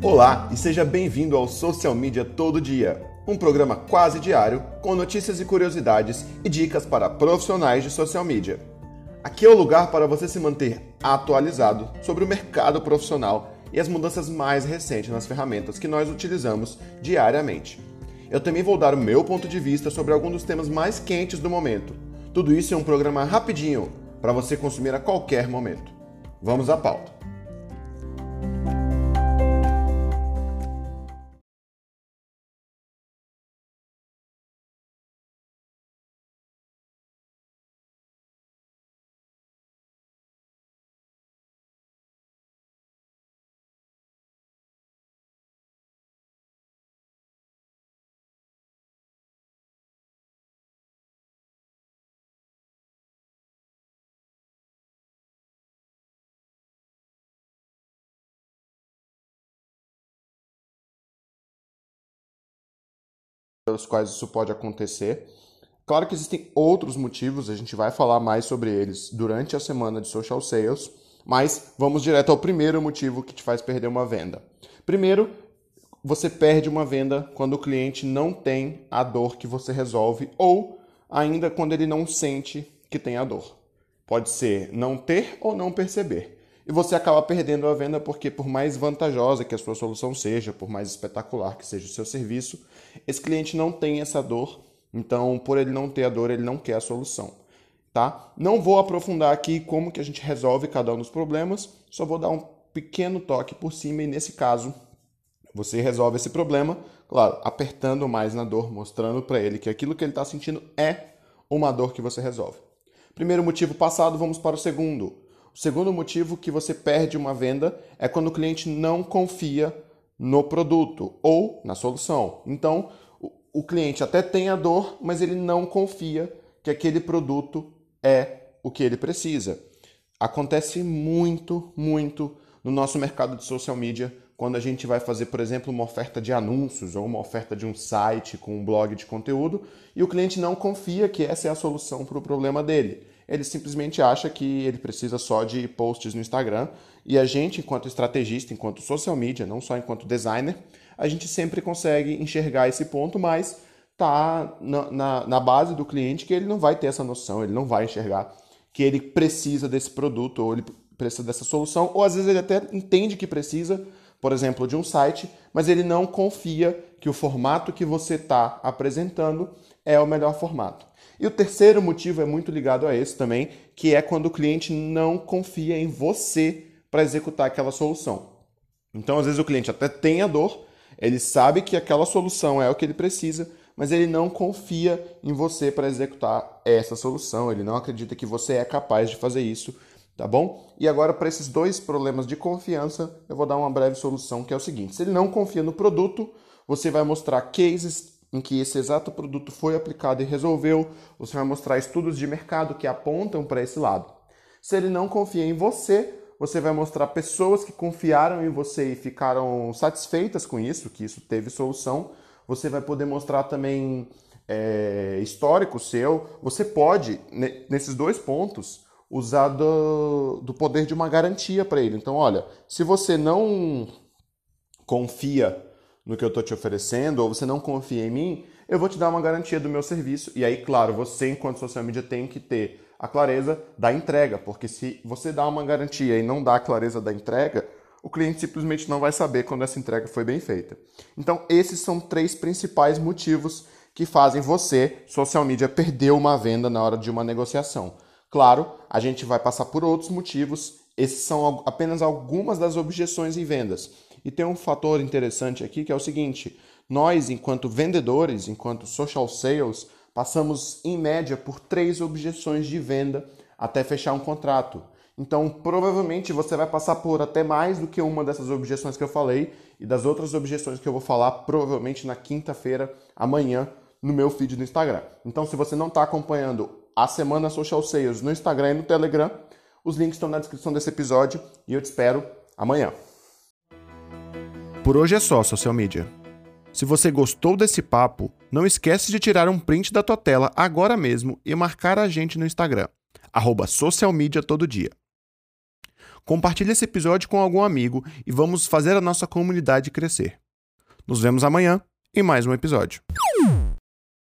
Olá e seja bem-vindo ao Social Media Todo Dia, um programa quase diário com notícias e curiosidades e dicas para profissionais de social media. Aqui é o lugar para você se manter atualizado sobre o mercado profissional e as mudanças mais recentes nas ferramentas que nós utilizamos diariamente. Eu também vou dar o meu ponto de vista sobre alguns dos temas mais quentes do momento. Tudo isso em um programa rapidinho para você consumir a qualquer momento. Vamos à pauta. Pelos quais isso pode acontecer. Claro que existem outros motivos, a gente vai falar mais sobre eles durante a semana de social sales, mas vamos direto ao primeiro motivo que te faz perder uma venda. Primeiro, você perde uma venda quando o cliente não tem a dor que você resolve ou ainda quando ele não sente que tem a dor. Pode ser não ter ou não perceber e você acaba perdendo a venda porque, por mais vantajosa que a sua solução seja, por mais espetacular que seja o seu serviço, esse cliente não tem essa dor, então, por ele não ter a dor, ele não quer a solução. Tá? Não vou aprofundar aqui como que a gente resolve cada um dos problemas, só vou dar um pequeno toque por cima e nesse caso você resolve esse problema, claro, apertando mais na dor, mostrando para ele que aquilo que ele está sentindo é uma dor que você resolve. Primeiro motivo passado, vamos para o segundo. O segundo motivo que você perde uma venda é quando o cliente não confia no produto ou na solução. Então, o cliente até tem a dor, mas ele não confia que aquele produto é o que ele precisa. Acontece muito, muito no nosso mercado de social media quando a gente vai fazer, por exemplo, uma oferta de anúncios ou uma oferta de um site com um blog de conteúdo e o cliente não confia que essa é a solução para o problema dele ele simplesmente acha que ele precisa só de posts no Instagram. E a gente, enquanto estrategista, enquanto social media, não só enquanto designer, a gente sempre consegue enxergar esse ponto, mas tá na, na, na base do cliente que ele não vai ter essa noção, ele não vai enxergar que ele precisa desse produto ou ele precisa dessa solução, ou às vezes ele até entende que precisa, por exemplo, de um site, mas ele não confia que o formato que você está apresentando é o melhor formato. E o terceiro motivo é muito ligado a esse também, que é quando o cliente não confia em você para executar aquela solução. Então, às vezes, o cliente até tem a dor, ele sabe que aquela solução é o que ele precisa, mas ele não confia em você para executar essa solução, ele não acredita que você é capaz de fazer isso, tá bom? E agora, para esses dois problemas de confiança, eu vou dar uma breve solução que é o seguinte: se ele não confia no produto, você vai mostrar cases em que esse exato produto foi aplicado e resolveu, você vai mostrar estudos de mercado que apontam para esse lado. Se ele não confia em você, você vai mostrar pessoas que confiaram em você e ficaram satisfeitas com isso, que isso teve solução. Você vai poder mostrar também é, histórico seu. Você pode, nesses dois pontos, usar do, do poder de uma garantia para ele. Então, olha, se você não confia no que eu estou te oferecendo, ou você não confia em mim, eu vou te dar uma garantia do meu serviço. E aí, claro, você, enquanto social media, tem que ter a clareza da entrega, porque se você dá uma garantia e não dá a clareza da entrega, o cliente simplesmente não vai saber quando essa entrega foi bem feita. Então, esses são três principais motivos que fazem você, social media, perder uma venda na hora de uma negociação. Claro, a gente vai passar por outros motivos, esses são apenas algumas das objeções em vendas. E tem um fator interessante aqui que é o seguinte: nós, enquanto vendedores, enquanto social sales, passamos em média por três objeções de venda até fechar um contrato. Então, provavelmente você vai passar por até mais do que uma dessas objeções que eu falei e das outras objeções que eu vou falar provavelmente na quinta-feira, amanhã, no meu feed do Instagram. Então, se você não está acompanhando a Semana Social Sales no Instagram e no Telegram, os links estão na descrição desse episódio e eu te espero amanhã. Por hoje é só, social media. Se você gostou desse papo, não esquece de tirar um print da tua tela agora mesmo e marcar a gente no Instagram, arroba todo dia. Compartilhe esse episódio com algum amigo e vamos fazer a nossa comunidade crescer. Nos vemos amanhã em mais um episódio.